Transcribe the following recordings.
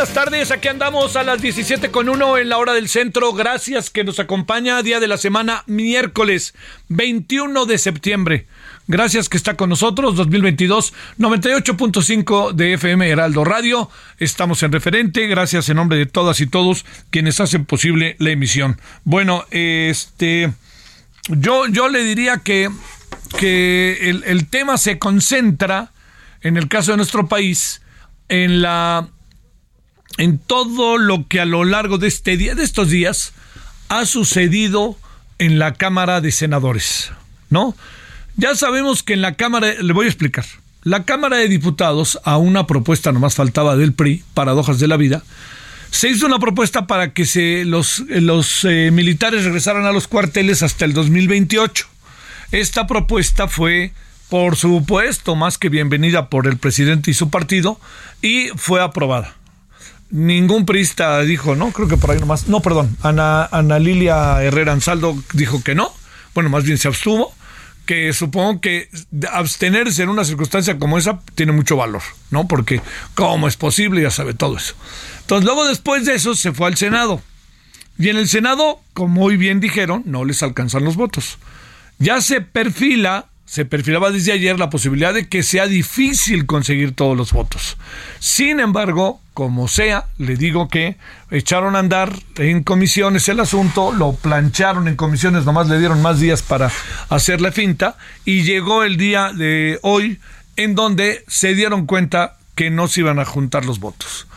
Buenas tardes, aquí andamos a las 17 con 1 en la hora del centro. Gracias que nos acompaña día de la semana, miércoles 21 de septiembre. Gracias que está con nosotros, 2022, 98.5 de FM Heraldo Radio. Estamos en referente, gracias en nombre de todas y todos quienes hacen posible la emisión. Bueno, este, yo, yo le diría que, que el, el tema se concentra, en el caso de nuestro país, en la en todo lo que a lo largo de este día, de estos días, ha sucedido en la Cámara de Senadores, ¿no? Ya sabemos que en la Cámara, le voy a explicar, la Cámara de Diputados, a una propuesta nomás faltaba del PRI, paradojas de la vida, se hizo una propuesta para que se, los, los eh, militares regresaran a los cuarteles hasta el 2028. Esta propuesta fue, por supuesto, más que bienvenida por el presidente y su partido, y fue aprobada ningún priista dijo no, creo que por ahí nomás, no, perdón, Ana, Ana Lilia Herrera Ansaldo dijo que no, bueno, más bien se abstuvo, que supongo que abstenerse en una circunstancia como esa tiene mucho valor, ¿no? Porque cómo es posible, ya sabe todo eso. Entonces, luego después de eso se fue al Senado. Y en el Senado, como muy bien dijeron, no les alcanzan los votos. Ya se perfila se perfilaba desde ayer la posibilidad de que sea difícil conseguir todos los votos. Sin embargo, como sea, le digo que echaron a andar en comisiones el asunto, lo plancharon en comisiones, nomás le dieron más días para hacer la finta y llegó el día de hoy en donde se dieron cuenta que no se iban a juntar los votos.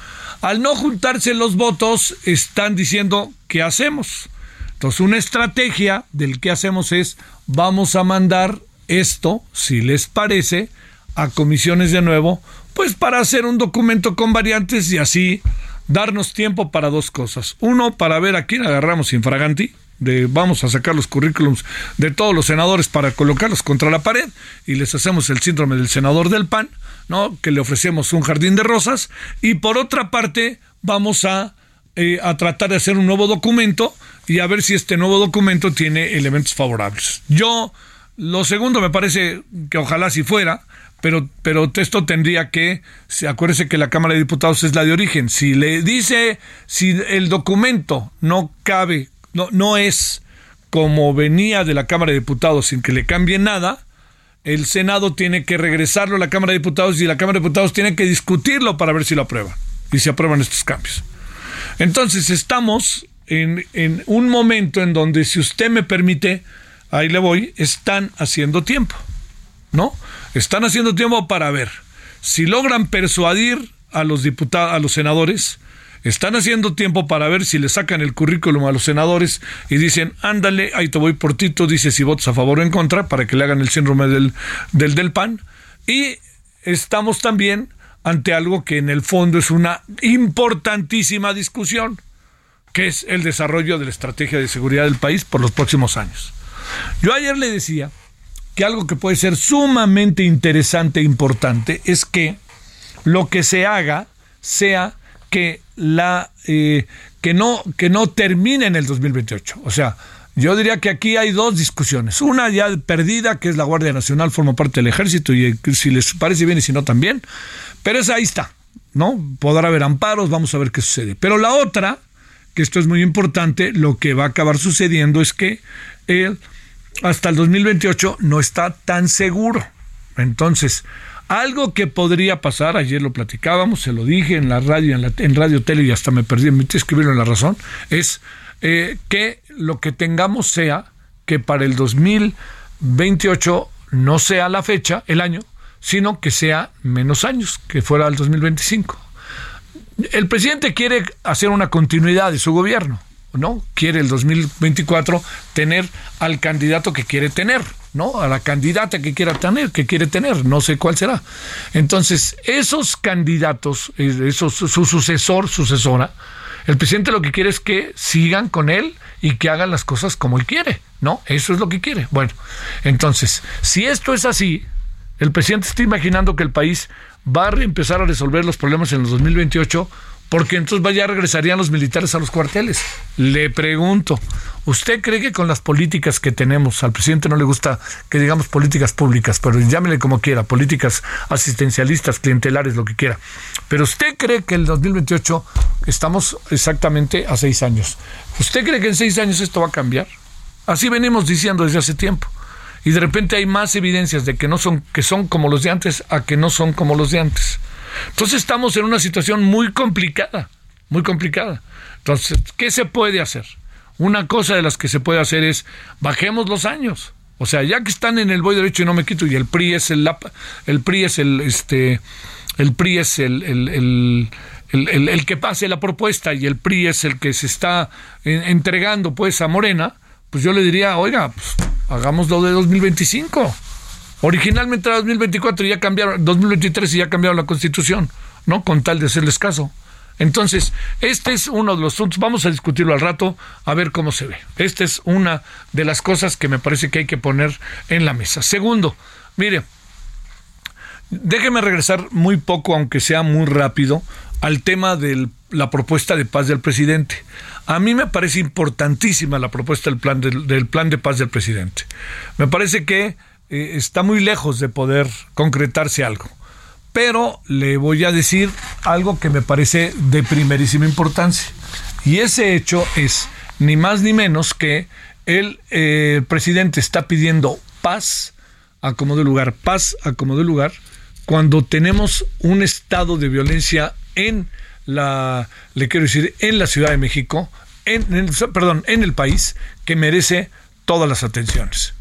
Al no juntarse los votos, están diciendo, ¿qué hacemos? Entonces, una estrategia del que hacemos es, vamos a mandar esto, si les parece, a comisiones de nuevo, pues para hacer un documento con variantes y así darnos tiempo para dos cosas. Uno, para ver a quién agarramos infraganti, de vamos a sacar los currículums de todos los senadores para colocarlos contra la pared y les hacemos el síndrome del senador del PAN, ¿no? Que le ofrecemos un jardín de rosas y por otra parte vamos a, eh, a tratar de hacer un nuevo documento y a ver si este nuevo documento tiene elementos favorables. Yo lo segundo me parece que ojalá si fuera, pero, pero esto tendría que, se acuérdese que la Cámara de Diputados es la de origen. Si le dice, si el documento no cabe, no, no es como venía de la Cámara de Diputados sin que le cambie nada, el Senado tiene que regresarlo a la Cámara de Diputados y la Cámara de Diputados tiene que discutirlo para ver si lo aprueban y si aprueban estos cambios. Entonces estamos en, en un momento en donde, si usted me permite, ahí le voy, están haciendo tiempo, ¿no? Están haciendo tiempo para ver si logran persuadir a los diputados, a los senadores están haciendo tiempo para ver si le sacan el currículum a los senadores y dicen, ándale, ahí te voy por Tito, dice si votas a favor o en contra, para que le hagan el síndrome del, del, del PAN. Y estamos también ante algo que en el fondo es una importantísima discusión, que es el desarrollo de la estrategia de seguridad del país por los próximos años. Yo ayer le decía que algo que puede ser sumamente interesante e importante es que lo que se haga sea que la eh, que no que no termine en el 2028. O sea, yo diría que aquí hay dos discusiones. Una ya perdida, que es la Guardia Nacional, forma parte del ejército, y si les parece bien y si no también. Pero esa ahí está, ¿no? Podrá haber amparos, vamos a ver qué sucede. Pero la otra, que esto es muy importante, lo que va a acabar sucediendo es que el, hasta el 2028 no está tan seguro. Entonces, algo que podría pasar, ayer lo platicábamos, se lo dije en la radio, en, la, en Radio Tele y hasta me perdí, me escribirlo en la razón, es eh, que lo que tengamos sea que para el 2028 no sea la fecha, el año, sino que sea menos años, que fuera el 2025. El presidente quiere hacer una continuidad de su gobierno, ¿no? Quiere el 2024 tener al candidato que quiere tener. ¿no? A la candidata que quiera tener, que quiere tener, no sé cuál será. Entonces, esos candidatos, esos, su sucesor, sucesora, el presidente lo que quiere es que sigan con él y que hagan las cosas como él quiere, ¿no? Eso es lo que quiere. Bueno, entonces, si esto es así, el presidente está imaginando que el país va a empezar a resolver los problemas en los 2028 porque entonces ya regresarían los militares a los cuarteles. Le pregunto, ¿usted cree que con las políticas que tenemos, al presidente no le gusta que digamos políticas públicas, pero llámele como quiera, políticas asistencialistas, clientelares, lo que quiera, pero usted cree que el 2028 estamos exactamente a seis años? ¿Usted cree que en seis años esto va a cambiar? Así venimos diciendo desde hace tiempo. Y de repente hay más evidencias de que no son, que son como los de antes a que no son como los de antes. Entonces estamos en una situación muy complicada, muy complicada. Entonces, ¿qué se puede hacer? Una cosa de las que se puede hacer es bajemos los años. O sea, ya que están en el voy derecho y no me quito y el PRI es el el PRI es el este el PRI es el, el, el, el que pase la propuesta y el PRI es el que se está entregando pues a Morena, pues yo le diría, oiga, pues, hagámoslo de 2025. Originalmente era 2024 y ya cambiaron, 2023 y ya cambiaron la constitución, ¿no? Con tal de hacerles caso. Entonces, este es uno de los asuntos, vamos a discutirlo al rato, a ver cómo se ve. Esta es una de las cosas que me parece que hay que poner en la mesa. Segundo, mire, déjeme regresar muy poco, aunque sea muy rápido, al tema de la propuesta de paz del presidente. A mí me parece importantísima la propuesta del plan, del plan de paz del presidente. Me parece que eh, está muy lejos de poder concretarse algo. Pero le voy a decir algo que me parece de primerísima importancia. Y ese hecho es ni más ni menos que el eh, presidente está pidiendo paz a como de lugar, paz a como de lugar, cuando tenemos un estado de violencia en la, le quiero decir, en la Ciudad de México, en, perdón, en el país, que merece todas las atenciones.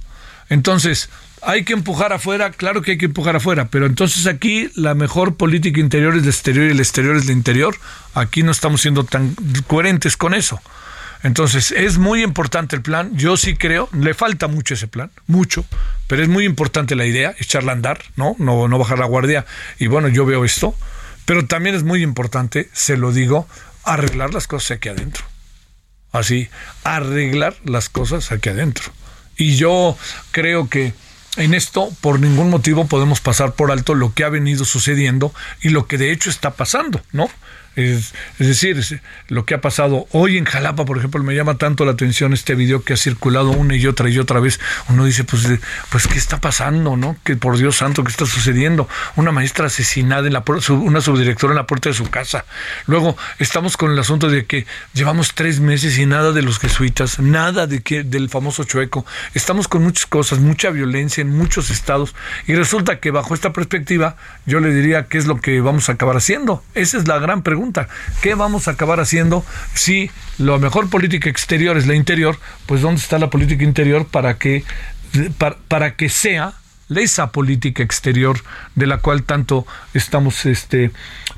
Entonces, hay que empujar afuera, claro que hay que empujar afuera, pero entonces aquí la mejor política interior es el exterior y el exterior es el interior. Aquí no estamos siendo tan coherentes con eso. Entonces, es muy importante el plan. Yo sí creo, le falta mucho ese plan, mucho, pero es muy importante la idea, echarla a andar, ¿no? No, no bajar la guardia. Y bueno, yo veo esto, pero también es muy importante, se lo digo, arreglar las cosas aquí adentro. Así, arreglar las cosas aquí adentro. Y yo creo que en esto, por ningún motivo podemos pasar por alto lo que ha venido sucediendo y lo que de hecho está pasando, ¿no? Es, decir, lo que ha pasado hoy en Jalapa, por ejemplo, me llama tanto la atención este video que ha circulado una y otra y otra vez. Uno dice, pues, pues ¿qué está pasando, no? Que por Dios santo, ¿qué está sucediendo? Una maestra asesinada en la una subdirectora en la puerta de su casa. Luego estamos con el asunto de que llevamos tres meses y nada de los jesuitas, nada de que del famoso chueco. Estamos con muchas cosas, mucha violencia en muchos estados y resulta que bajo esta perspectiva yo le diría qué es lo que vamos a acabar haciendo. Esa es la gran pregunta ¿qué vamos a acabar haciendo si la mejor política exterior es la interior? Pues ¿dónde está la política interior para que, para, que sea esa política exterior de la cual tanto estamos este,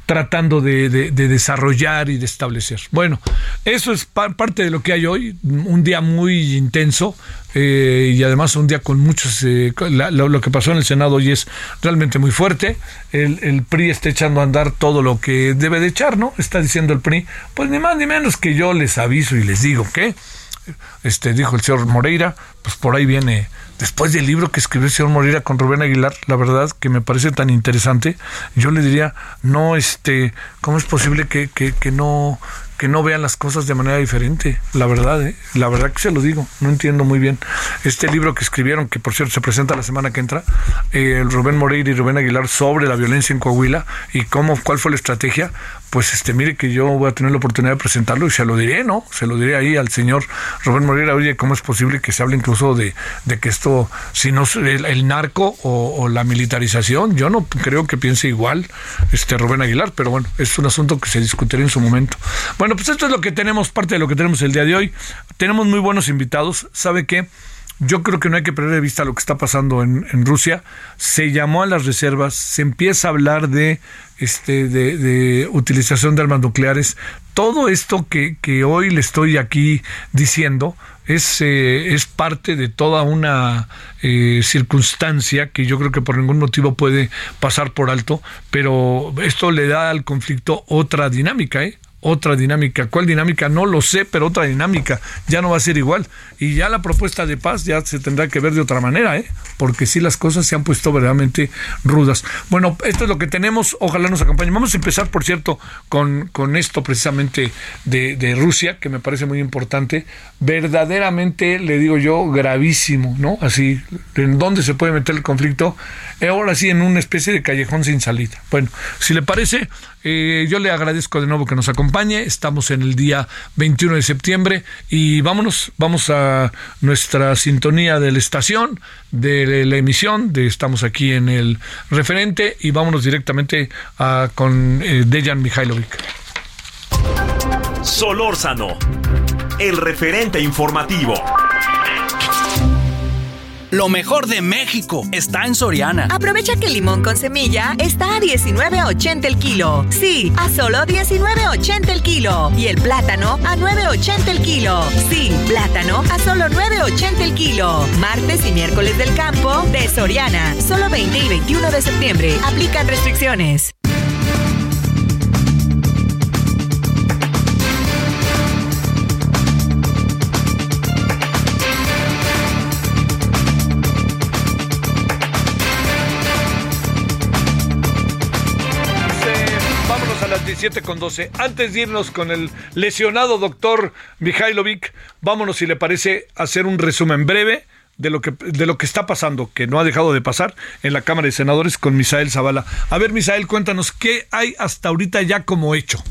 tratando de, desarrollar y de establecer. Bueno, eso es parte de lo que hay hoy, un día muy intenso eh, y además un día con muchos... Eh, lo, que pasó en el Senado hoy es realmente muy fuerte. El, el, PRI está echando a andar todo lo que debe de echar, ¿no? Está diciendo el PRI, pues ni más ni menos que yo les aviso y les digo que, este, dijo el señor Moreira, pues por ahí viene después del libro que escribió el señor Moreira con Rubén Aguilar, la verdad que me parece tan interesante, yo le diría, no, este, ¿cómo es posible que, que, que no que no vean las cosas de manera diferente, la verdad, ¿eh? la verdad que se lo digo, no entiendo muy bien. Este libro que escribieron, que por cierto se presenta la semana que entra, eh, Rubén Moreira y Rubén Aguilar sobre la violencia en Coahuila y cómo, cuál fue la estrategia, pues este, mire que yo voy a tener la oportunidad de presentarlo y se lo diré, ¿no? Se lo diré ahí al señor Rubén Moreira, oye, ¿cómo es posible que se hable incluso de, de que esto, si no el, el narco o, o, la militarización, yo no creo que piense igual este Rubén Aguilar, pero bueno, es un asunto que se discutirá en su momento. Bueno, pues esto es lo que tenemos, parte de lo que tenemos el día de hoy. Tenemos muy buenos invitados. ¿Sabe qué? Yo creo que no hay que perder de vista lo que está pasando en, Rusia. Se llamó a las reservas, se empieza a hablar de, este, de, utilización de armas nucleares. Todo esto que, que hoy le estoy aquí diciendo es, eh, es parte de toda una eh, circunstancia que yo creo que por ningún motivo puede pasar por alto, pero esto le da al conflicto otra dinámica, ¿eh? Otra dinámica. ¿Cuál dinámica? No lo sé, pero otra dinámica. Ya no va a ser igual. Y ya la propuesta de paz ya se tendrá que ver de otra manera, ¿eh? porque sí las cosas se han puesto verdaderamente rudas. Bueno, esto es lo que tenemos. Ojalá nos acompañen. Vamos a empezar, por cierto, con, con esto precisamente de, de Rusia, que me parece muy importante. Verdaderamente, le digo yo, gravísimo, ¿no? Así, ¿en dónde se puede meter el conflicto? Ahora sí, en una especie de callejón sin salida. Bueno, si le parece, eh, yo le agradezco de nuevo que nos acompañe. Estamos en el día 21 de septiembre y vámonos, vamos a nuestra sintonía de la estación, de la emisión, estamos aquí en el referente y vámonos directamente con eh, Dejan Mihailovic. Solórzano, el referente informativo. Lo mejor de México está en Soriana. Aprovecha que el limón con semilla está a 19.80 el kilo. Sí, a solo 19.80 el kilo. Y el plátano a 9.80 el kilo. Sí, plátano a solo 9.80 el kilo. Martes y miércoles del campo de Soriana. Solo 20 y 21 de septiembre. Aplican restricciones. Con 12. Antes de irnos con el lesionado doctor Mihailovic, vámonos, si le parece, a hacer un resumen breve de lo que de lo que está pasando, que no ha dejado de pasar en la Cámara de Senadores con Misael Zavala. A ver, Misael, cuéntanos qué hay hasta ahorita ya como hecho.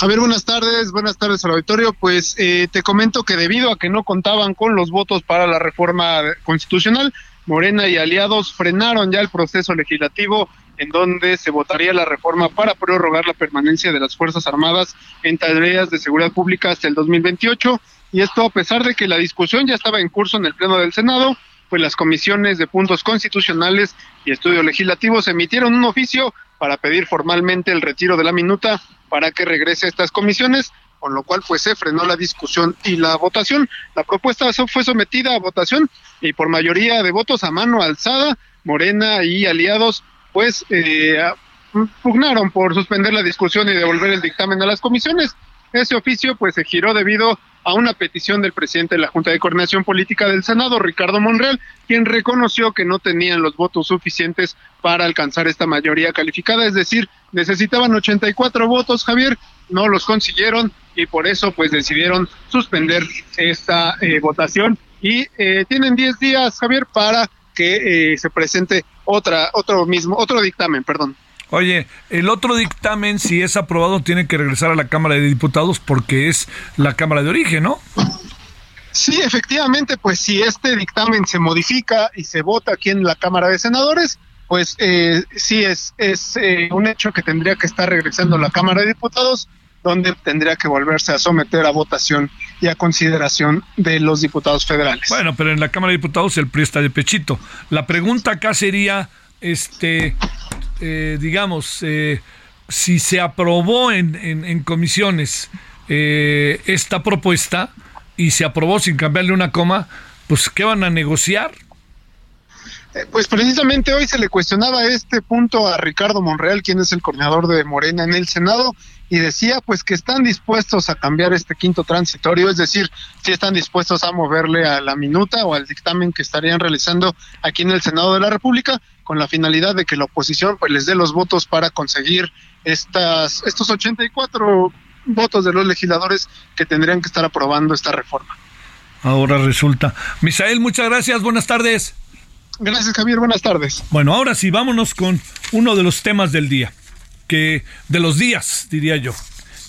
A ver, buenas tardes, buenas tardes al auditorio. Pues eh, te comento que debido a que no contaban con los votos para la reforma constitucional, Morena y aliados frenaron ya el proceso legislativo en donde se votaría la reforma para prorrogar la permanencia de las Fuerzas Armadas en tareas de seguridad pública hasta el 2028. Y esto a pesar de que la discusión ya estaba en curso en el Pleno del Senado, pues las comisiones de puntos constitucionales y estudios legislativos emitieron un oficio para pedir formalmente el retiro de la minuta para que regrese a estas comisiones, con lo cual pues se frenó la discusión y la votación. La propuesta fue sometida a votación y por mayoría de votos a mano alzada, Morena y aliados pues eh, pugnaron por suspender la discusión y devolver el dictamen a las comisiones. Ese oficio pues se giró debido a una petición del presidente de la Junta de Coordinación Política del Senado, Ricardo Monreal, quien reconoció que no tenían los votos suficientes para alcanzar esta mayoría calificada, es decir, necesitaban 84 votos, Javier, no los consiguieron y por eso pues decidieron suspender esta eh, votación y eh, tienen 10 días, Javier, para que eh, se presente otra, otro mismo, otro dictamen, perdón. Oye, el otro dictamen, si es aprobado, tiene que regresar a la Cámara de Diputados porque es la Cámara de origen, ¿no? Sí, efectivamente, pues si este dictamen se modifica y se vota aquí en la Cámara de Senadores, pues eh, sí es, es eh, un hecho que tendría que estar regresando a la Cámara de Diputados, donde tendría que volverse a someter a votación y a consideración de los diputados federales. Bueno, pero en la Cámara de Diputados el PRI está de pechito. La pregunta acá sería, este, eh, digamos, eh, si se aprobó en, comisiones eh, esta propuesta y se aprobó sin cambiarle una coma, pues ¿qué van a negociar? Pues precisamente hoy se le cuestionaba este punto a Ricardo Monreal, quien es el coordinador de Morena en el Senado, y decía pues que están dispuestos a cambiar este quinto transitorio, es decir, si están dispuestos a moverle a la minuta o al dictamen que estarían realizando aquí en el Senado de la República, con la finalidad de que la oposición pues les dé los votos para conseguir estas estos 84 votos de los legisladores que tendrían que estar aprobando esta reforma. Ahora resulta. Misael, muchas gracias, buenas tardes. Gracias, Javier. Buenas tardes. Bueno, ahora sí, vámonos con uno de los temas del día, que de los días, diría yo,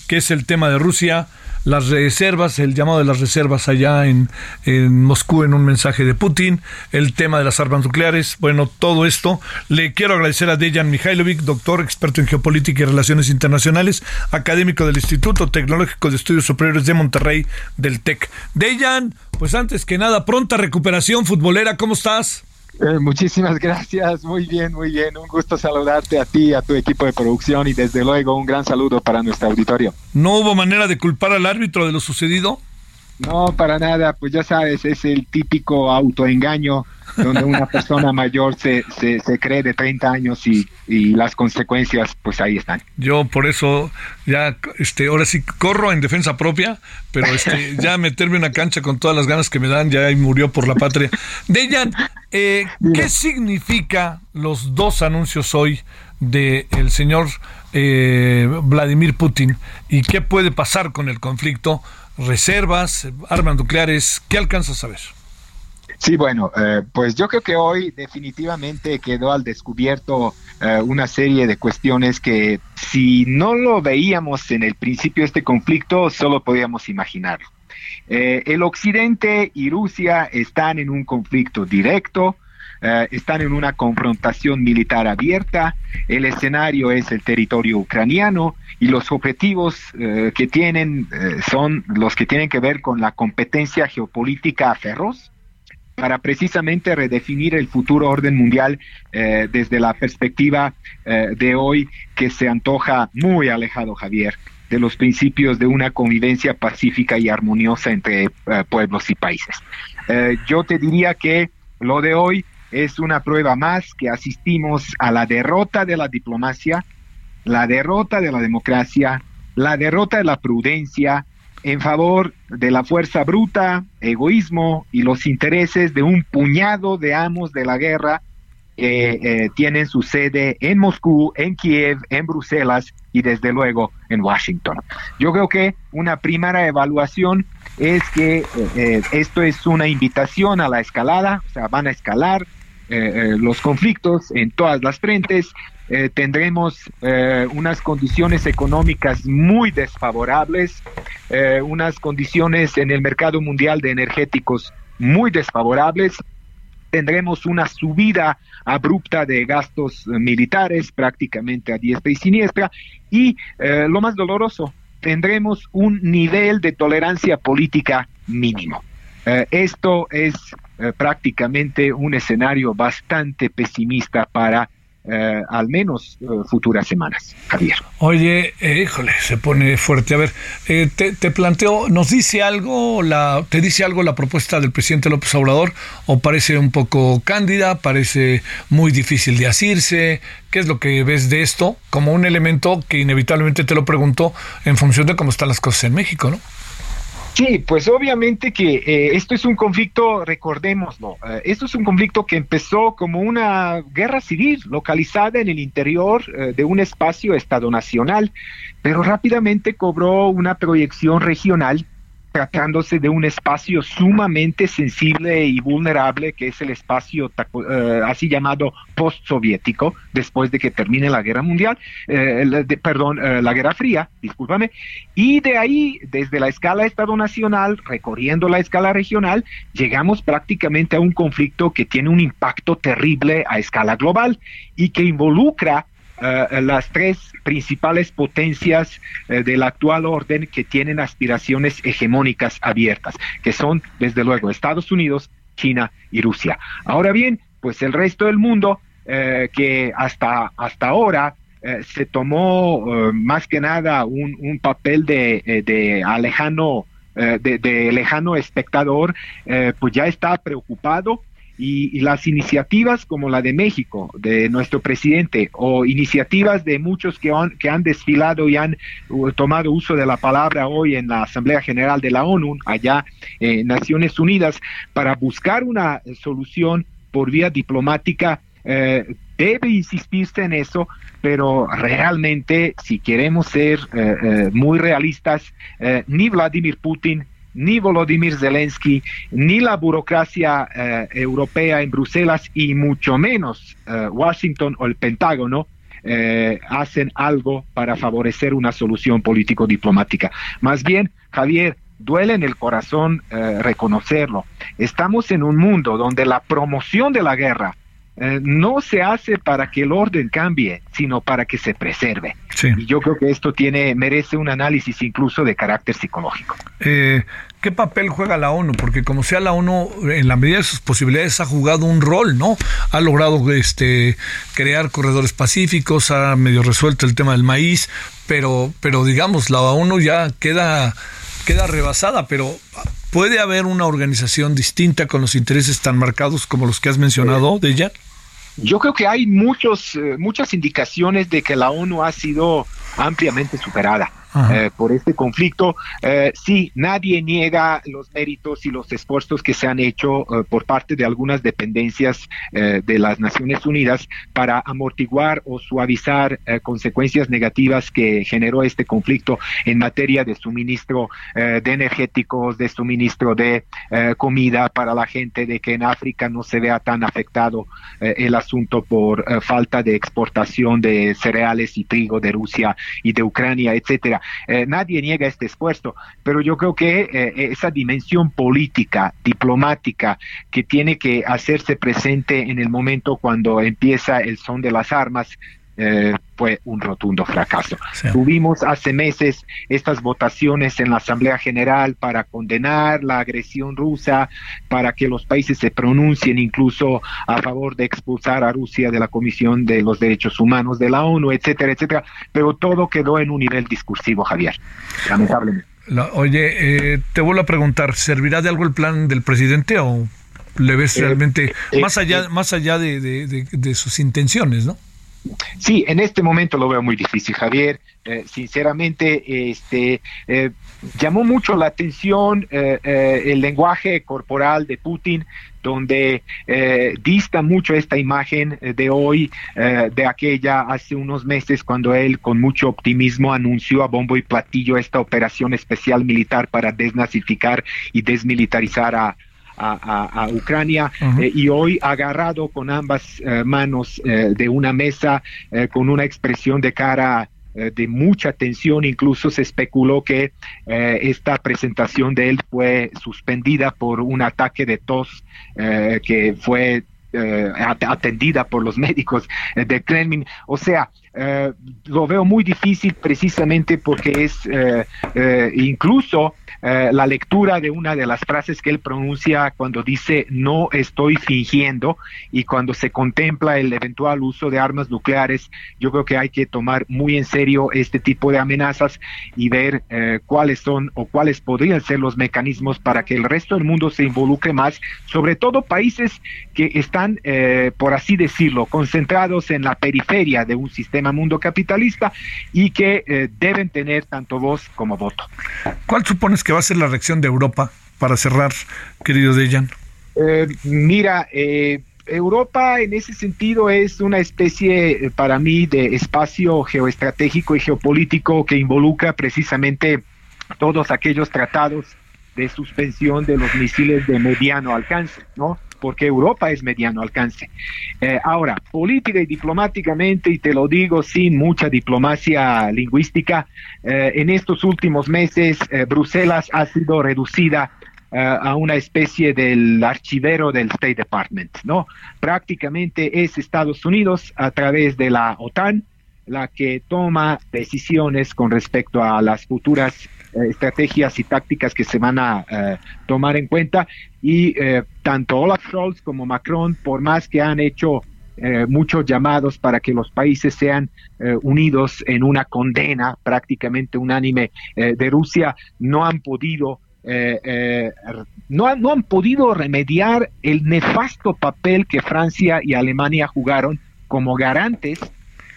que es el tema de Rusia, las reservas, el llamado de las reservas allá en, en, Moscú en un mensaje de Putin, el tema de las armas nucleares, bueno, todo esto. Le quiero agradecer a Dejan Mihailovic, doctor, experto en geopolítica y relaciones internacionales, académico del Instituto Tecnológico de Estudios Superiores de Monterrey, del TEC. Dejan, pues antes que nada, pronta recuperación futbolera, ¿cómo estás? Eh, muchísimas gracias, muy bien, muy bien. Un gusto saludarte a ti, a tu equipo de producción y desde luego un gran saludo para nuestro auditorio. ¿No hubo manera de culpar al árbitro de lo sucedido? No, para nada, pues ya sabes, es el típico autoengaño donde una persona mayor se, se, se, cree de 30 años y, y, las consecuencias pues ahí están. Yo por eso ya, este, ahora sí corro en defensa propia, pero este, ya meterme en una cancha con todas las ganas que me dan, ya murió por la patria. Dejan, eh, ¿qué significa los dos anuncios hoy del el señor eh, Vladimir Putin y qué puede pasar con el conflicto? Reservas, armas nucleares, ¿qué alcanzas a ver? Sí, bueno, eh, pues yo creo que hoy definitivamente quedó al descubierto eh, una serie de cuestiones que si no lo veíamos en el principio de este conflicto, solo podíamos imaginarlo. Eh, el Occidente y Rusia están en un conflicto directo, están en una confrontación militar abierta, el escenario es el territorio ucraniano y los objetivos que tienen son los que tienen que ver con la competencia geopolítica feroz para precisamente redefinir el futuro orden mundial eh, desde la perspectiva eh, de hoy que se antoja muy alejado, Javier, de los principios de una convivencia pacífica y armoniosa entre eh, pueblos y países. yo te diría que lo de hoy es una prueba más que asistimos a la derrota de la diplomacia, la derrota de la democracia, la derrota de la prudencia, en favor de la fuerza bruta, egoísmo y los intereses de un puñado de amos de la guerra que eh, tienen su sede en Moscú, en Kiev, en Bruselas y desde luego en Washington. Yo creo que una primera evaluación es que eh, eh, esto es una invitación a la escalada, o sea, van a escalar los conflictos en todas las frentes, eh, tendremos eh, unas condiciones económicas muy desfavorables, eh, unas condiciones en el mercado mundial de energéticos muy desfavorables, tendremos una subida abrupta de gastos militares prácticamente a diestra y siniestra y lo más doloroso, tendremos un nivel de tolerancia política mínimo. esto es prácticamente un escenario bastante pesimista para eh, al menos eh, futuras semanas, Javier. Oye, eh, híjole, se pone fuerte. A ver, te, te, planteo, ¿nos dice algo, la, te dice algo la propuesta del presidente López Obrador o parece un poco cándida, parece muy difícil de asirse? ¿Qué es lo que ves de esto como un elemento que inevitablemente te lo pregunto en función de cómo están las cosas en México, ¿no? Sí, pues obviamente que eh, esto es un conflicto, recordémoslo, eh, esto es un conflicto que empezó como una guerra civil localizada en el interior eh, de un espacio Estado nacional, pero rápidamente cobró una proyección regional tratándose de un espacio sumamente sensible y vulnerable, que es el espacio eh, así llamado post-soviético, después de que termine la guerra mundial, eh, perdón, eh, la guerra fría, discúlpame, y de ahí, desde la escala Estado Nacional, recorriendo la escala regional, llegamos prácticamente a un conflicto que tiene un impacto terrible a escala global y que involucra las tres principales potencias del actual orden que tienen aspiraciones hegemónicas abiertas, que son, desde luego, Estados Unidos, China y Rusia. Ahora bien, pues el resto del mundo, que hasta, hasta ahora se tomó más que nada un, papel de, de alejano eh, de, lejano espectador, eh, pues ya está preocupado y, las iniciativas como la de México, de nuestro presidente, o iniciativas de muchos que han, que han desfilado y han uh, tomado uso de la palabra hoy en la Asamblea General de la ONU, allá en Naciones Unidas, para buscar una solución por vía diplomática, eh, debe insistirse en eso, pero realmente, si queremos ser eh, eh, muy realistas, eh, ni Vladimir Putin, ni Volodymyr Zelensky, ni la burocracia europea en Bruselas y mucho menos Washington o el Pentágono hacen algo para favorecer una solución político-diplomática. Más bien, Javier, duele en el corazón reconocerlo. Estamos en un mundo donde la promoción de la guerra eh, no se hace para que el orden cambie, sino para que se preserve. Y yo creo que esto tiene merece un análisis incluso de carácter psicológico. Eh, ¿Qué papel juega la ONU? Porque como sea la ONU, en la medida de sus posibilidades, ha jugado un rol, ¿no? Ha logrado este, crear corredores pacíficos, ha medio resuelto el tema del maíz, pero, pero digamos, la ONU ya queda, queda rebasada, pero ¿puede haber una organización distinta con los intereses tan marcados como los que has mencionado de ella? Yo creo que hay muchos, eh, muchas indicaciones de que la ONU ha sido ampliamente superada. Eh, por este conflicto. Eh, sí, nadie niega los méritos y los esfuerzos que se han hecho eh, por parte de algunas dependencias de las Naciones Unidas para amortiguar o suavizar consecuencias negativas que generó este conflicto en materia de suministro de energéticos, de suministro de comida para la gente, de que en África no se vea tan afectado el asunto por falta de exportación de cereales y trigo de Rusia y de Ucrania, etcétera. Eh, nadie niega este esfuerzo, pero yo creo que eh, esa dimensión política, diplomática, que tiene que hacerse presente en el momento cuando empieza el son de las armas, eh, fue un rotundo fracaso. Tuvimos hace meses estas votaciones en la Asamblea General para condenar la agresión rusa, para que los países se pronuncien incluso a favor de expulsar a Rusia de la Comisión de los Derechos Humanos de la ONU, etcétera, etcétera, pero todo quedó en un nivel discursivo, Javier, lamentablemente. oye, eh, te vuelvo a preguntar, ¿servirá de algo el plan del presidente o le ves eh, realmente más allá, más allá de sus intenciones, no? Sí, en este momento lo veo muy difícil, Javier. Eh, sinceramente, este eh, llamó mucho la atención eh, el lenguaje corporal de Putin, donde dista mucho esta imagen de hoy de aquella hace unos meses cuando él con mucho optimismo anunció a bombo y platillo esta operación especial militar para desnazificar y desmilitarizar a, a, Ucrania eh, y hoy agarrado con ambas eh, manos eh, de una mesa con una expresión de cara de mucha tensión, incluso se especuló que esta presentación de él fue suspendida por un ataque de tos que fue atendida por los médicos de Kremlin. O sea, lo veo muy difícil precisamente porque es incluso eh, la lectura de una de las frases que él pronuncia cuando dice no estoy fingiendo y cuando se contempla el eventual uso de armas nucleares, yo creo que hay que tomar muy en serio este tipo de amenazas y ver eh, cuáles son o cuáles podrían ser los mecanismos para que el resto del mundo se involucre más, sobre todo países que están, eh, por así decirlo, concentrados en la periferia de un sistema mundo capitalista y que deben tener tanto voz como voto. ¿Cuál supones que va a ser la reacción de Europa para cerrar, querido Dejan? Eh, mira, eh, Europa en ese sentido es una especie eh, para mí de espacio geoestratégico y geopolítico que involucra precisamente todos aquellos tratados de suspensión de los misiles de mediano alcance, ¿no? Porque Europa es mediano alcance. Eh, ahora, política y diplomáticamente, y te lo digo sin mucha diplomacia lingüística, eh, en estos últimos meses eh, Bruselas ha sido reducida a una especie del archivero del State Department, ¿no? Prácticamente es Estados Unidos a través de la OTAN, la que toma decisiones con respecto a las futuras eh, estrategias y tácticas que se van a eh, tomar en cuenta. Y eh, tanto Olaf Scholz como Macron, por más que han hecho muchos llamados para que los países sean unidos en una condena prácticamente unánime de Rusia, no han podido no, no, han podido remediar el nefasto papel que Francia y Alemania jugaron como garantes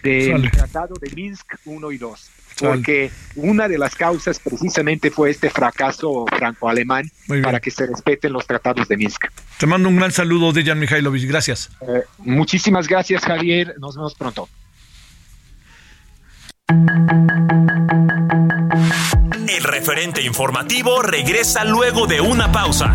del Tratado de Minsk 1 y 2 porque una de las causas precisamente fue este fracaso franco-alemán para que se respeten los tratados de Minsk. Te mando un gran saludo, Dejan Mihailovic. Gracias. Eh, muchísimas gracias, Javier. Nos vemos pronto. El referente informativo regresa luego de una pausa.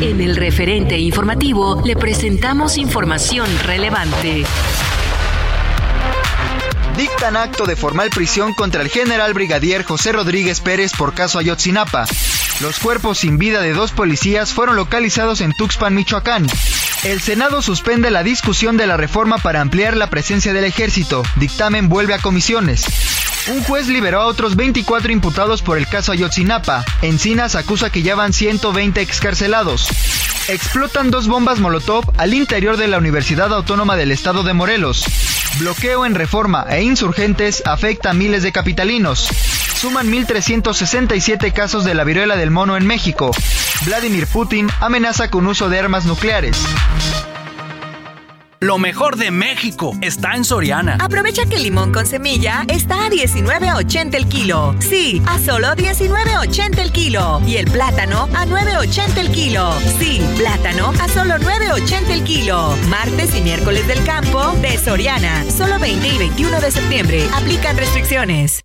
En el referente informativo le presentamos información relevante. Dictan acto de formal prisión contra el general brigadier José Rodríguez Pérez por caso Ayotzinapa. Los cuerpos sin vida de dos policías fueron localizados en Tuxpan, Michoacán. El Senado suspende la discusión de la reforma para ampliar la presencia del ejército. Dictamen vuelve a comisiones. Un juez liberó a otros 24 imputados por el caso Ayotzinapa. Encinas acusa que ya van 120 excarcelados. Explotan dos bombas Molotov al interior de la Universidad Autónoma del Estado de Morelos. Bloqueo en reforma e insurgentes afecta a miles de capitalinos. Suman 1.367 casos de la viruela del mono en México. Vladimir Putin amenaza con uso de armas nucleares. Lo mejor de México está en Soriana. Aprovecha que el limón con semilla está a 19.80 el kilo. Sí, a solo 19.80 el kilo. Y el plátano a 9.80 el kilo. Sí, plátano a solo 9.80 el kilo. Martes y miércoles del campo de Soriana. Solo 20 y 21 de septiembre. Aplican restricciones.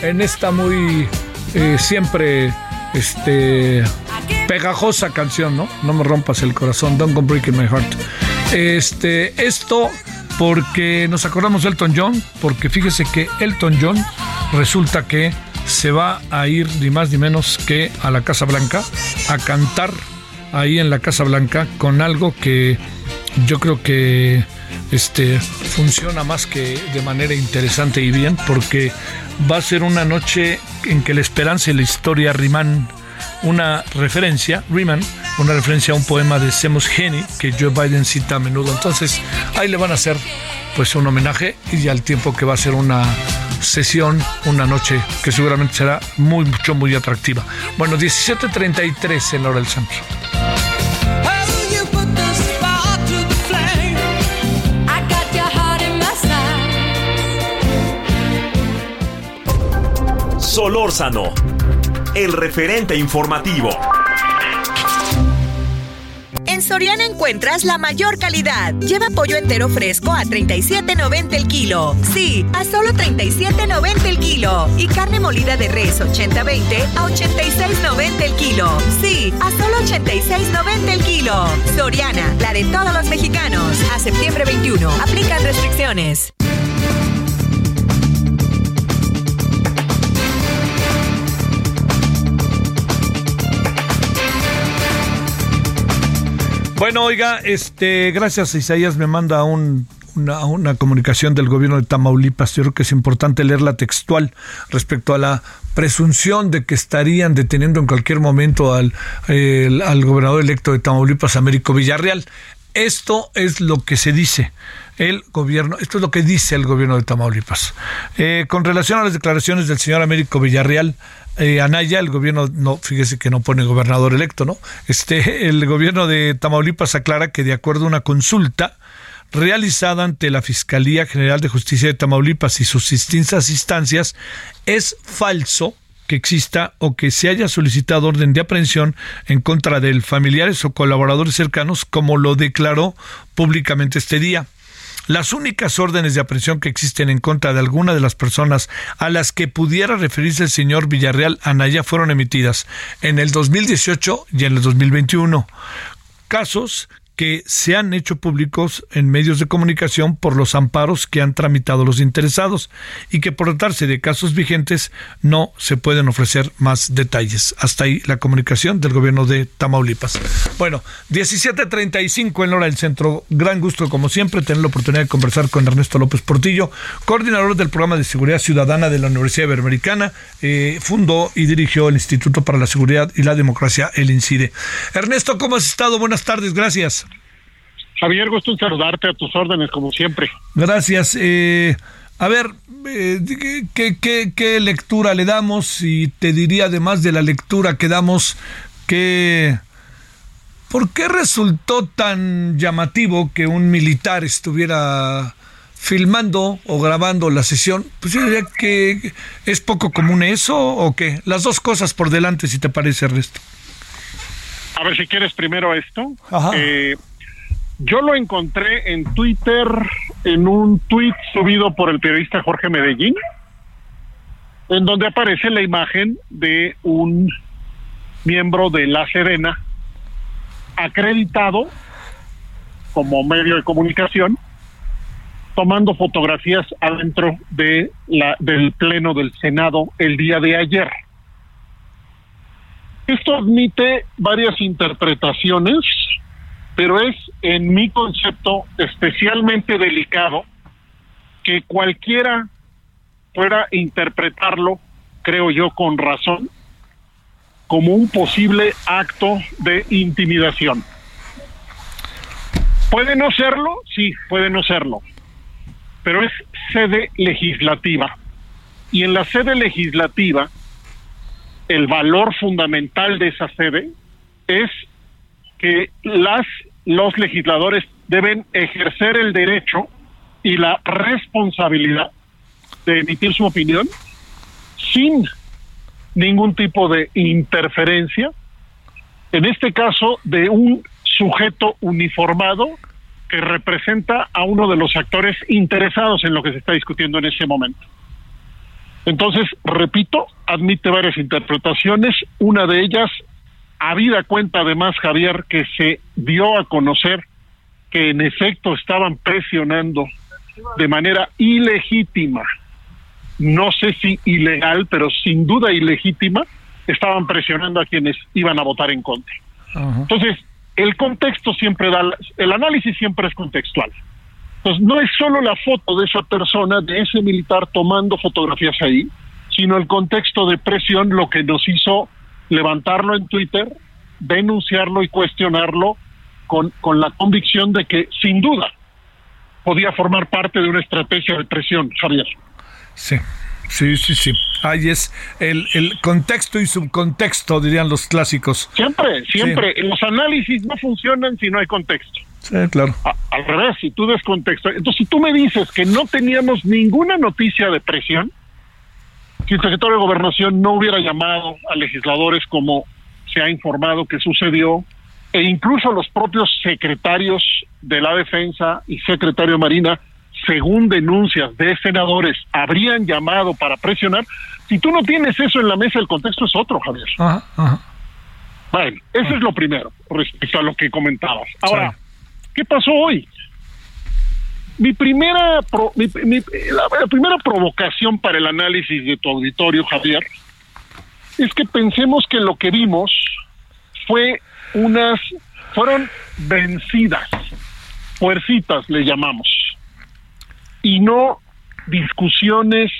En esta muy eh, siempre este pegajosa canción, ¿no? No me rompas el corazón, Don't Go Breaking My Heart. Este, esto porque nos acordamos de Elton John, porque fíjese que Elton John resulta que se va a ir ni más ni menos que a la Casa Blanca a cantar ahí en la Casa Blanca con algo que yo creo que este funciona más que de manera interesante y bien porque va a ser una noche en que la esperanza y la historia riman una referencia, Riemann, una referencia a un poema de Seamus Heaney que Joe Biden cita a menudo. Entonces, ahí le van a hacer pues un homenaje y al tiempo que va a ser una sesión, una noche que seguramente será muy, mucho, muy atractiva. Bueno, 17.33 en la hora del centro. Solórzano, el referente informativo. En Soriana encuentras la mayor calidad. Lleva pollo entero fresco a 37.90 el kilo. Sí, a solo 37.90 el kilo. Y carne molida de res 80-20 a 86.90 el kilo. Sí, a solo 86.90 el kilo. Soriana, la de todos los mexicanos. A septiembre 21. Aplican restricciones. Bueno, oiga, este, gracias Isaías, me manda un, una, una, comunicación del gobierno de Tamaulipas. Yo creo que es importante leerla textual respecto a la presunción de que estarían deteniendo en cualquier momento al, al gobernador electo de Tamaulipas, Américo Villarreal. Esto es lo que se dice el gobierno, esto es lo que dice el gobierno de Tamaulipas. Eh, con relación a las declaraciones del señor Américo Villarreal, eh, Anaya, el gobierno, no, fíjese que no pone gobernador electo, ¿no? Este, el gobierno de Tamaulipas aclara que de acuerdo a una consulta realizada ante la Fiscalía General de Justicia de Tamaulipas y sus distintas instancias, es falso que exista o que se haya solicitado orden de aprehensión en contra de familiares o colaboradores cercanos, como lo declaró públicamente este día. Las únicas órdenes de aprehensión que existen en contra de alguna de las personas a las que pudiera referirse el señor Villarreal Anaya fueron emitidas en el 2018 y en el 2021. Casos que se han hecho públicos en medios de comunicación por los amparos que han tramitado los interesados y que por tratarse de casos vigentes no se pueden ofrecer más detalles. Hasta ahí la comunicación del gobierno de Tamaulipas. Bueno, 17.35 en hora del centro. Gran gusto, como siempre, tener la oportunidad de conversar con Ernesto López Portillo, coordinador del programa de seguridad ciudadana de la Universidad Iberoamericana. Eh, fundó y dirigió el Instituto para la Seguridad y la Democracia, el INCIDE. Ernesto, ¿cómo has estado? Buenas tardes, gracias. Javier, gusto en saludarte a tus órdenes, como siempre. Gracias. Eh, a ver, eh, ¿qué, qué, qué lectura le damos? Y te diría, además de la lectura que damos, que... ¿Por qué resultó tan llamativo que un militar estuviera filmando o grabando la sesión? Pues yo diría que es poco común eso o qué. Las dos cosas por delante, si te parece, Ernesto. A ver si quieres primero esto. Eh, yo lo encontré en Twitter, en un tweet subido por el periodista Jorge Medellín, en donde aparece la imagen de un miembro de La Serena acreditado como medio de comunicación tomando fotografías adentro de la, del pleno del Senado el día de ayer. Esto admite varias interpretaciones, pero es en mi concepto especialmente delicado que cualquiera pueda interpretarlo, creo yo, con razón, como un posible acto de intimidación. ¿Puede no serlo? Sí, puede no serlo, pero es sede legislativa. Y en la sede legislativa, el valor fundamental de esa sede es que las los legisladores deben ejercer el derecho y la responsabilidad de emitir su opinión sin ningún tipo de interferencia, en este caso de un sujeto uniformado que representa a uno de los actores interesados en lo que se está discutiendo en ese momento. Entonces, repito, admite varias interpretaciones, una de ellas, habida cuenta además, Javier, que se dio a conocer que en efecto estaban presionando de manera ilegítima no sé si ilegal, pero sin duda ilegítima, estaban presionando a quienes iban a votar en contra. Entonces, el contexto siempre da, el análisis siempre es contextual. Entonces, no es solo la foto de esa persona, de ese militar tomando fotografías ahí, sino el contexto de presión lo que nos hizo levantarlo en Twitter, denunciarlo y cuestionarlo con, con la convicción de que sin duda podía formar parte de una estrategia de presión, Javier. Sí. Sí, sí, sí. Ahí es el, el contexto y subcontexto, dirían los clásicos. Siempre, siempre. Los análisis no funcionan si no hay contexto. Sí, claro. al revés, si tú des contexto. Entonces, si tú me dices que no teníamos ninguna noticia de presión, si el secretario de Gobernación no hubiera llamado a legisladores como se ha informado que sucedió, e incluso los propios secretarios de la Defensa y secretario de Marina, según denuncias de senadores, habrían llamado para presionar, si tú no tienes eso en la mesa, el contexto es otro, Javier. Bueno, eso es lo primero respecto a lo que comentabas. Ahora, ¿qué pasó hoy? Mi primera, la primera provocación para el análisis de tu auditorio, Javier, es que pensemos que lo que vimos fue unas, fueron vencidas, fuercitas le llamamos, y no discusiones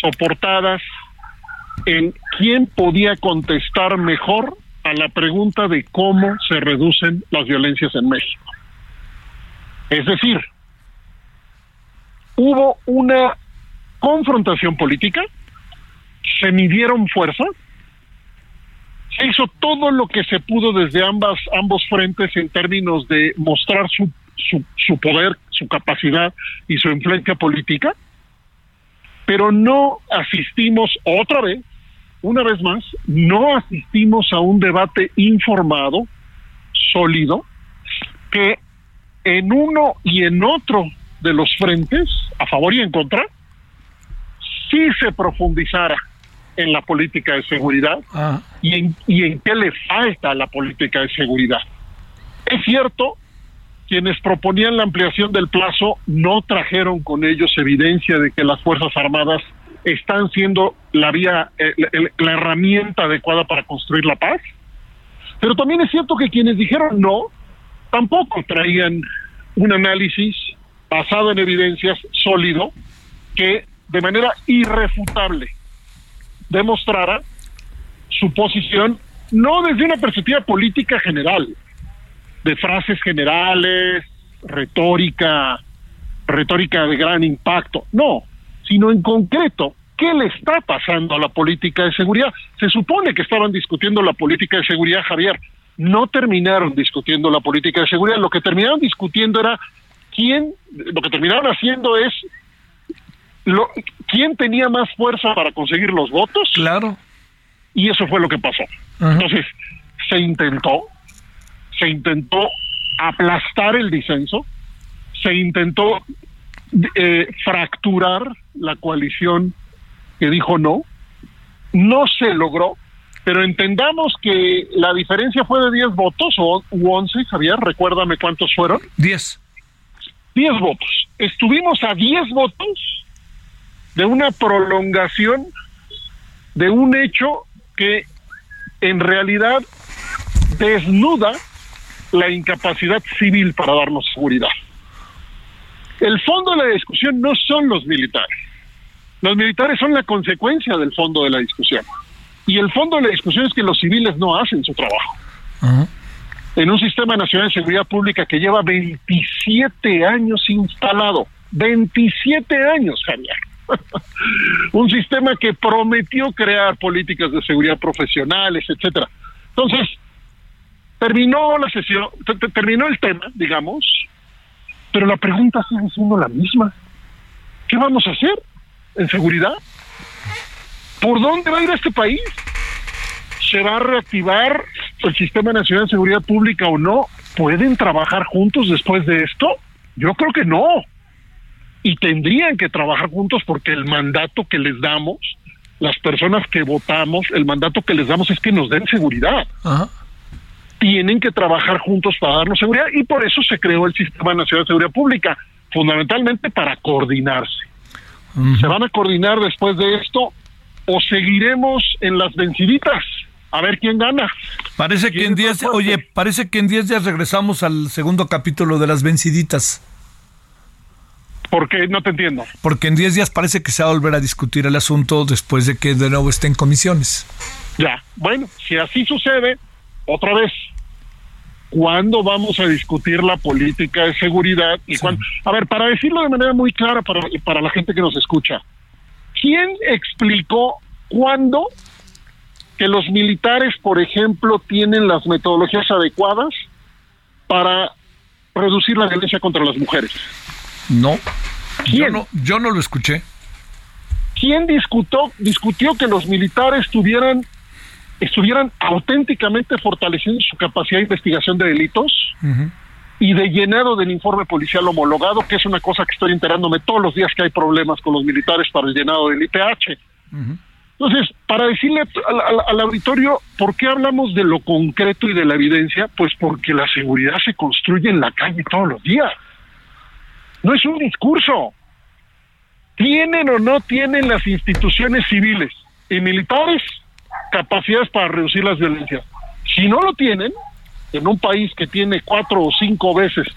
soportadas en quién podía contestar mejor a la pregunta de cómo se reducen las violencias en México. Es decir, hubo una confrontación política, se midieron fuerzas, se hizo todo lo que se pudo desde ambas ambos frentes en términos de mostrar su, su, su poder, su capacidad y su influencia política, pero no asistimos otra vez, una vez más, no asistimos a un debate informado, sólido, que en uno y en otro de los frentes, a favor y en contra, sí se profundizara en la política de seguridad Ah. y, en, y en qué le falta a la política de seguridad. Es cierto, quienes proponían la ampliación del plazo no trajeron con ellos evidencia de que las Fuerzas Armadas están siendo la vía, eh, la, la herramienta adecuada para construir la paz. Pero también es cierto que quienes dijeron no, tampoco traían un análisis basado en evidencias sólido que de manera irrefutable demostrara su posición no desde una perspectiva política general, de frases generales, retórica, retórica de gran impacto, no, sino en concreto, ¿qué le está pasando a la política de seguridad? Se supone que estaban discutiendo la política de seguridad, Javier, no terminaron discutiendo la política de seguridad, lo que terminaron discutiendo era quién, lo que terminaron haciendo es lo, quién tenía más fuerza para conseguir los votos. Claro. Y eso fue lo que pasó. Entonces, se intentó, se intentó aplastar el disenso, se intentó eh, fracturar la coalición que dijo no, no se logró, pero entendamos que la diferencia fue de 10 votos o u 11, Javier, recuérdame cuántos fueron. 10. 10 votos. Estuvimos a 10 votos de una prolongación de un hecho que en realidad desnuda la incapacidad civil para darnos seguridad. El fondo de la discusión no son los militares. Los militares son la consecuencia del fondo de la discusión. Y el fondo de la discusión es que los civiles no hacen su trabajo. En un sistema nacional de seguridad pública que lleva 27 años instalado, 27 años, Javier. un sistema que prometió crear políticas de seguridad profesionales, etcétera. Entonces, terminó la sesión, terminó el tema, digamos, pero la pregunta sigue siendo la misma. ¿Qué vamos a hacer en seguridad? ¿Por dónde va a ir este país? ¿Se va a reactivar el Sistema Nacional de Seguridad Pública o no? ¿Pueden trabajar juntos después de esto? Yo creo que no. Y tendrían que trabajar juntos porque el mandato que les damos, las personas que votamos, el mandato que les damos es que nos den seguridad. Ajá tienen que trabajar juntos para darnos seguridad y por eso se creó el Sistema Nacional de Seguridad Pública, fundamentalmente para coordinarse. ¿Se van a coordinar después de esto o seguiremos en las venciditas? A ver quién gana. Parece que en 10, oye, parece que en 10 días regresamos al segundo capítulo de las venciditas. ¿Por qué? No te entiendo. Porque en 10 días parece que se va a volver a discutir el asunto después de que de nuevo esté en comisiones. Ya, bueno, si así sucede, otra vez, ¿cuándo vamos a discutir la política de seguridad? y cuándo? A ver, para decirlo de manera muy clara para, para la gente que nos escucha, ¿quién explicó cuándo que los militares, por ejemplo, tienen las metodologías adecuadas para reducir la violencia contra las mujeres? No. Yo no, yo no lo escuché. ¿Quién discutió, discutió que los militares tuvieran estuvieran auténticamente fortaleciendo su capacidad de investigación de delitos y de llenado del informe policial homologado, que es una cosa que estoy enterándome todos los días que hay problemas con los militares para el llenado del IPH. Entonces, para decirle al, auditorio, ¿por qué hablamos de lo concreto y de la evidencia? Pues porque la seguridad se construye en la calle todos los días. No es un discurso. ¿Tienen o no tienen las instituciones civiles y militares capacidades para reducir las violencias? Si no lo tienen, en un país que tiene cuatro o cinco veces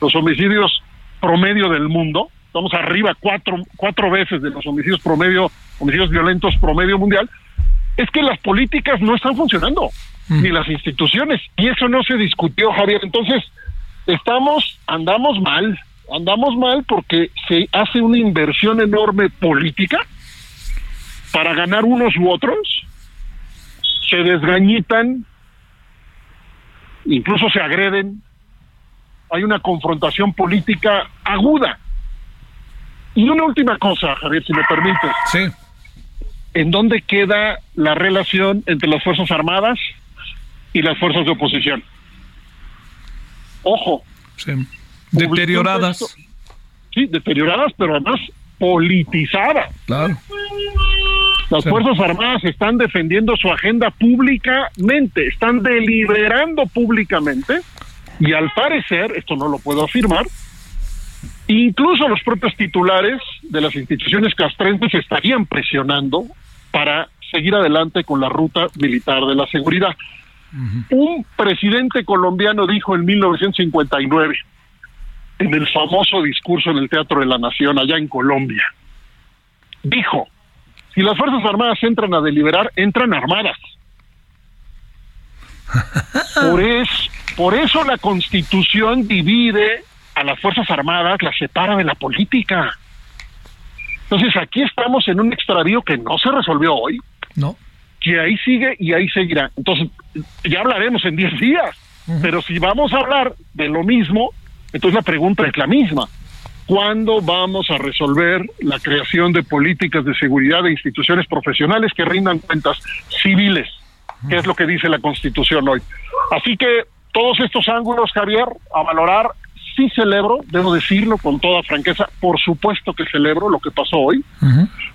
los homicidios promedio del mundo, estamos arriba cuatro, cuatro veces de los homicidios promedio, homicidios violentos promedio mundial, es que las políticas no están funcionando, ni las instituciones, y eso no se discutió, Javier. Entonces, estamos, andamos mal, andamos mal porque se hace una inversión enorme política para ganar unos u otros, se desgañitan, incluso se agreden, hay una confrontación política aguda. Y una última cosa, Javier, si me permites. Sí. ¿En dónde queda la relación entre las Fuerzas Armadas y las fuerzas de oposición? Ojo. Sí Deterioradas. Sí, deterioradas, pero además politizadas. Claro. Las Fuerzas Armadas están defendiendo su agenda públicamente, están deliberando públicamente y al parecer, esto no lo puedo afirmar, incluso los propios titulares de las instituciones castrenses estarían presionando para seguir adelante con la ruta militar de la seguridad. Un presidente colombiano dijo en 1959, en el famoso discurso en el Teatro de la Nación allá en Colombia. Dijo, si las Fuerzas Armadas entran a deliberar, entran armadas. Por, es, por eso la Constitución divide a las Fuerzas Armadas, las separa de la política. Entonces aquí estamos en un extravío que no se resolvió hoy. No. Que ahí sigue y ahí seguirá. Entonces, ya hablaremos en 10 días. Pero si vamos a hablar de lo mismo, entonces la pregunta es la misma. ¿Cuándo vamos a resolver la creación de políticas de seguridad de instituciones profesionales que rindan cuentas civiles? Que es lo que dice la Constitución hoy. Así que todos estos ángulos, Javier, a valorar, sí celebro, debo decirlo con toda franqueza, por supuesto que celebro lo que pasó hoy,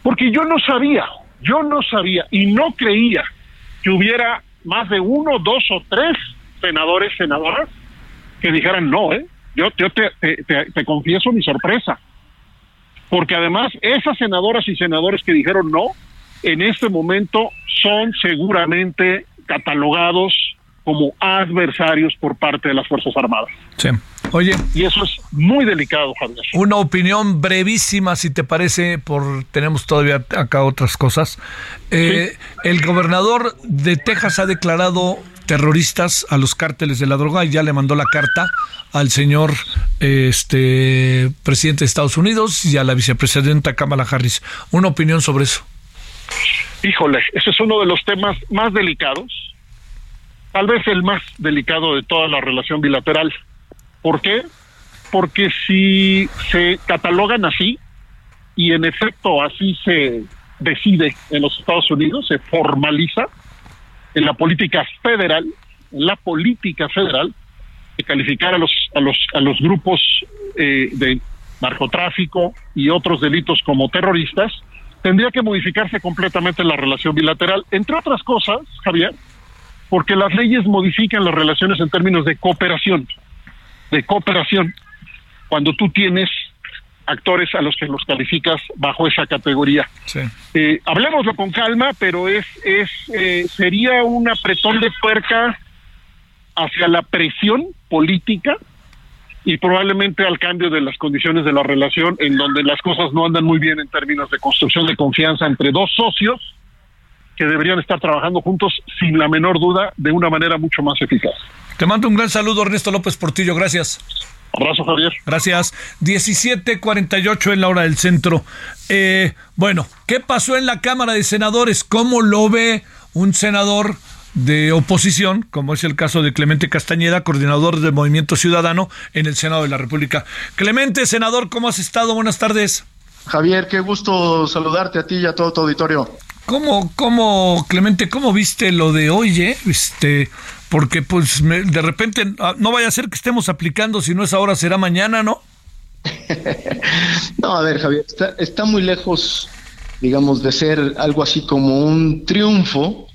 porque yo no sabía, yo no sabía y no creía que hubiera más de uno, dos o tres senadores, senadoras que dijeran no, ¿eh? Yo, yo te, te, confieso mi sorpresa, porque además esas senadoras y senadores que dijeron no, en este momento son seguramente catalogados como adversarios por parte de las Fuerzas Armadas. Sí. Oye. Y eso es muy delicado, Javier. Una opinión brevísima, si te parece, por tenemos todavía acá otras cosas. Eh, el gobernador de Texas ha declarado terroristas a los cárteles de la droga y ya le mandó la carta al señor este presidente de Estados Unidos y a la vicepresidenta Kamala Harris. Una opinión sobre eso. Híjole, ese es uno de los temas más delicados, tal vez el más delicado de toda la relación bilateral. ¿Por qué? Porque si se catalogan así y en efecto así se decide en los Estados Unidos, se formaliza, en la política federal, la política federal, de calificar a los a los a los grupos eh, de narcotráfico y otros delitos como terroristas, tendría que modificarse completamente la relación bilateral, entre otras cosas, Javier, porque las leyes modifican las relaciones en términos de cooperación, de cooperación, cuando tú tienes actores a los que los calificas bajo esa categoría. Sí. Eh, hablemoslo con calma, pero es, es eh, sería un apretón de puerca hacia la presión política y probablemente al cambio de las condiciones de la relación en donde las cosas no andan muy bien en términos de construcción de confianza entre dos socios que deberían estar trabajando juntos sin la menor duda de una manera mucho más eficaz. Te mando un gran saludo, Ernesto López Portillo. Gracias. Abrazo, Javier. Gracias. 17:48 en la hora del centro. Eh, bueno, ¿qué pasó en la Cámara de Senadores? ¿Cómo lo ve un senador de oposición, como es el caso de Clemente Castañeda, coordinador del Movimiento Ciudadano en el Senado de la República? Clemente, senador, ¿cómo has estado? Buenas tardes. Javier, qué gusto saludarte a ti y a todo tu auditorio. ¿Cómo, cómo, Clemente, cómo viste lo de hoy, eh? Este, porque pues de repente ah, no vaya a ser que estemos aplicando, si no es ahora será mañana, ¿no? no, a ver, Javier, está, muy lejos, digamos, de ser algo así como un triunfo,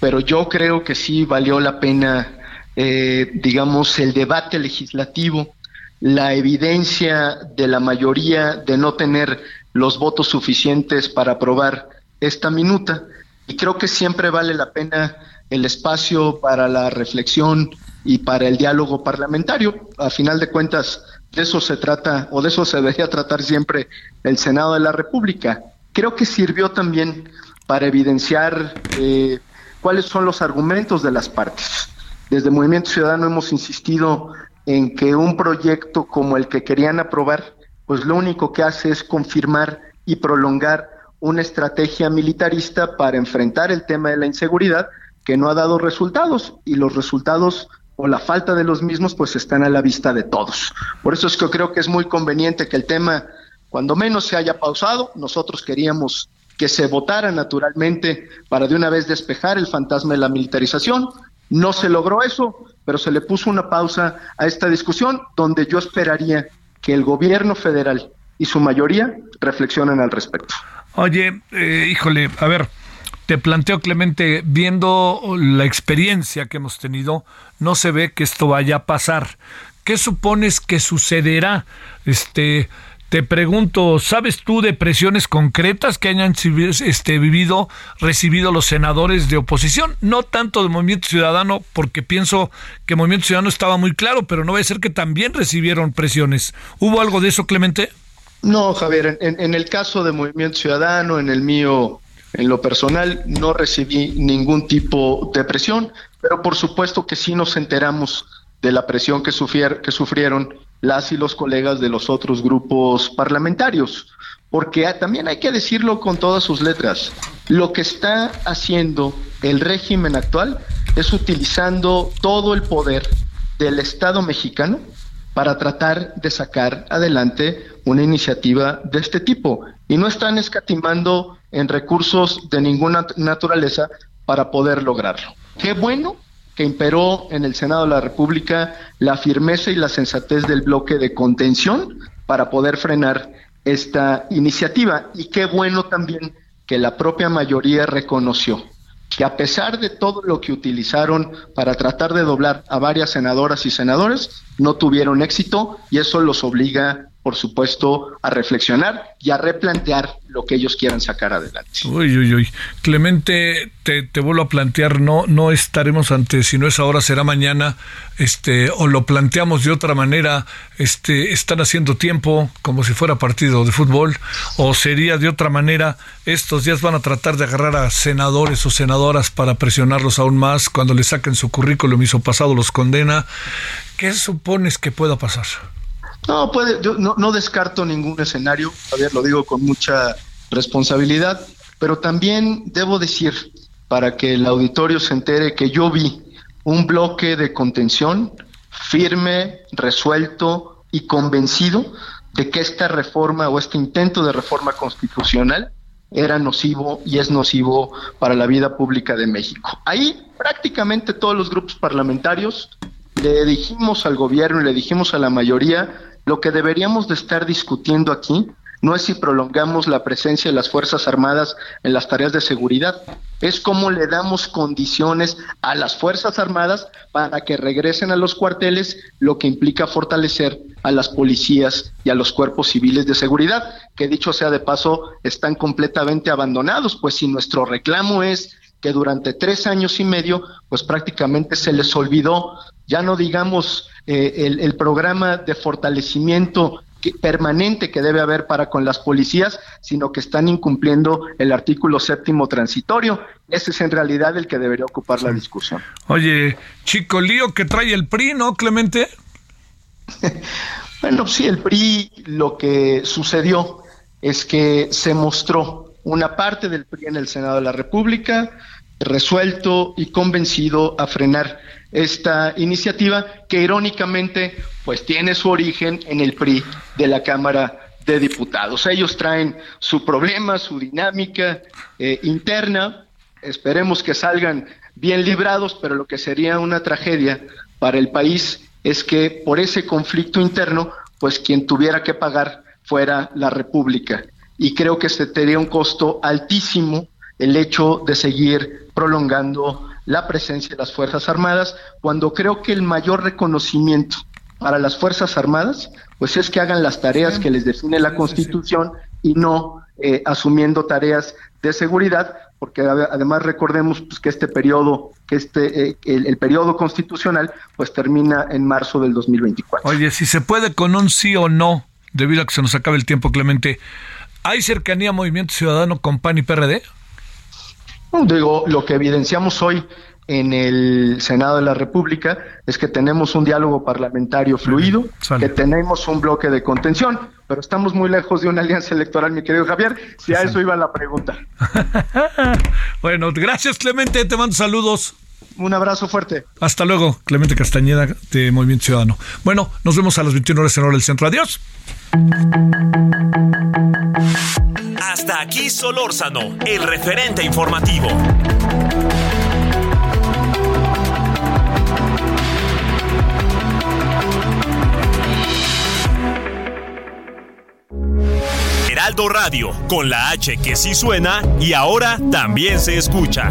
pero yo creo que sí valió la pena, eh, digamos, el debate legislativo, la evidencia de la mayoría de no tener los votos suficientes para aprobar esta minuta. Y creo que siempre vale la pena el espacio para la reflexión y para el diálogo parlamentario. A final de cuentas, de eso se trata, o de eso se debería tratar siempre el Senado de la República. Creo que sirvió también para evidenciar eh, cuáles son los argumentos de las partes. Desde Movimiento Ciudadano hemos insistido en que un proyecto como el que querían aprobar, pues lo único que hace es confirmar y prolongar una estrategia militarista para enfrentar el tema de la inseguridad que no ha dado resultados y los resultados o la falta de los mismos pues están a la vista de todos. Por eso es que creo que es muy conveniente que el tema cuando menos se haya pausado, nosotros queríamos que se votara naturalmente para de una vez despejar el fantasma de la militarización. No se logró eso, pero se le puso una pausa a esta discusión donde yo esperaría que el gobierno federal y su mayoría reflexionen al respecto. Oye, eh, híjole, a ver, te planteo Clemente, viendo la experiencia que hemos tenido, no se ve que esto vaya a pasar. ¿Qué supones que sucederá? Este, te pregunto, ¿sabes tú de presiones concretas que hayan este, vivido, recibido los senadores de oposición? No tanto del Movimiento Ciudadano, porque pienso que Movimiento Ciudadano estaba muy claro, pero no va a ser que también recibieron presiones. ¿Hubo algo de eso, Clemente? No, Javier, en, el caso de Movimiento Ciudadano, en el mío, en lo personal, no recibí ningún tipo de presión, pero por supuesto que sí nos enteramos de la presión que, que sufrieron las y los colegas de los otros grupos parlamentarios, porque también hay que decirlo con todas sus letras, lo que está haciendo el régimen actual es utilizando todo el poder del Estado mexicano para tratar de sacar adelante una iniciativa de este tipo. Y no están escatimando en recursos de ninguna naturaleza para poder lograrlo. Qué bueno que imperó en el Senado de la República la firmeza y la sensatez del bloque de contención para poder frenar esta iniciativa. Y qué bueno también que la propia mayoría reconoció que a pesar de todo lo que utilizaron para tratar de doblar a varias senadoras y senadores, no tuvieron éxito y eso los obliga por supuesto, a reflexionar y a replantear lo que ellos quieran sacar adelante. Uy, uy, uy. Clemente, te, vuelvo a plantear, no, no estaremos ante, si no es ahora, será mañana, este, o lo planteamos de otra manera, este, están haciendo tiempo como si fuera partido de fútbol, o sería de otra manera, estos días van a tratar de agarrar a senadores o senadoras para presionarlos aún más, cuando le saquen su currículum y su pasado los condena. ¿Qué supones que pueda pasar? No, puede, yo no, descarto ningún escenario, Javier, lo digo con mucha responsabilidad, pero también debo decir, para que el auditorio se entere, que yo vi un bloque de contención firme, resuelto y convencido de que esta reforma o este intento de reforma constitucional era nocivo y es nocivo para la vida pública de México. Ahí prácticamente todos los grupos parlamentarios le dijimos al gobierno y le dijimos a la mayoría lo que deberíamos de estar discutiendo aquí no es si prolongamos la presencia de las Fuerzas Armadas en las tareas de seguridad, es cómo le damos condiciones a las Fuerzas Armadas para que regresen a los cuarteles, lo que implica fortalecer a las policías y a los cuerpos civiles de seguridad, que dicho sea de paso, están completamente abandonados, pues si nuestro reclamo es que durante tres años y medio, pues prácticamente se les olvidó ya no digamos eh, el, el programa de fortalecimiento permanente que debe haber para con las policías, sino que están incumpliendo el artículo séptimo transitorio. Ese es en realidad el que debería ocupar la discusión. Oye, chico lío que trae el PRI, ¿no, Clemente? bueno, sí, el PRI lo que sucedió es que se mostró una parte del PRI en el Senado de la República resuelto y convencido a frenar esta iniciativa que irónicamente pues tiene su origen en el PRI de la Cámara de Diputados. Ellos traen su problema, su dinámica eh, interna, esperemos que salgan bien librados, pero lo que sería una tragedia para el país es que por ese conflicto interno, pues quien tuviera que pagar fuera la República. Y creo que se tendría un costo altísimo el hecho de seguir prolongando la presencia de las Fuerzas Armadas, cuando creo que el mayor reconocimiento para las Fuerzas Armadas, pues es que hagan las tareas que les define la Constitución y no eh, asumiendo tareas de seguridad, porque además recordemos pues, que este periodo, que este eh, el, el, periodo constitucional, pues termina en marzo del 2024. Oye, si se puede con un sí o no, debido a que se nos acabe el tiempo, Clemente, ¿hay cercanía a Movimiento Ciudadano con PAN y PRD? Digo, lo que evidenciamos hoy en el Senado de la República es que tenemos un diálogo parlamentario fluido, que tenemos un bloque de contención, pero estamos muy lejos de una alianza electoral, mi querido Javier, si a eso iba la pregunta. bueno, gracias Clemente, te mando saludos. Un abrazo fuerte. Hasta luego, Clemente Castañeda de Movimiento Ciudadano. Bueno, nos vemos a las 21 horas en hora del centro. Adiós. Hasta aquí Solórzano, el referente informativo. Heraldo Radio, con la H que sí suena y ahora también se escucha.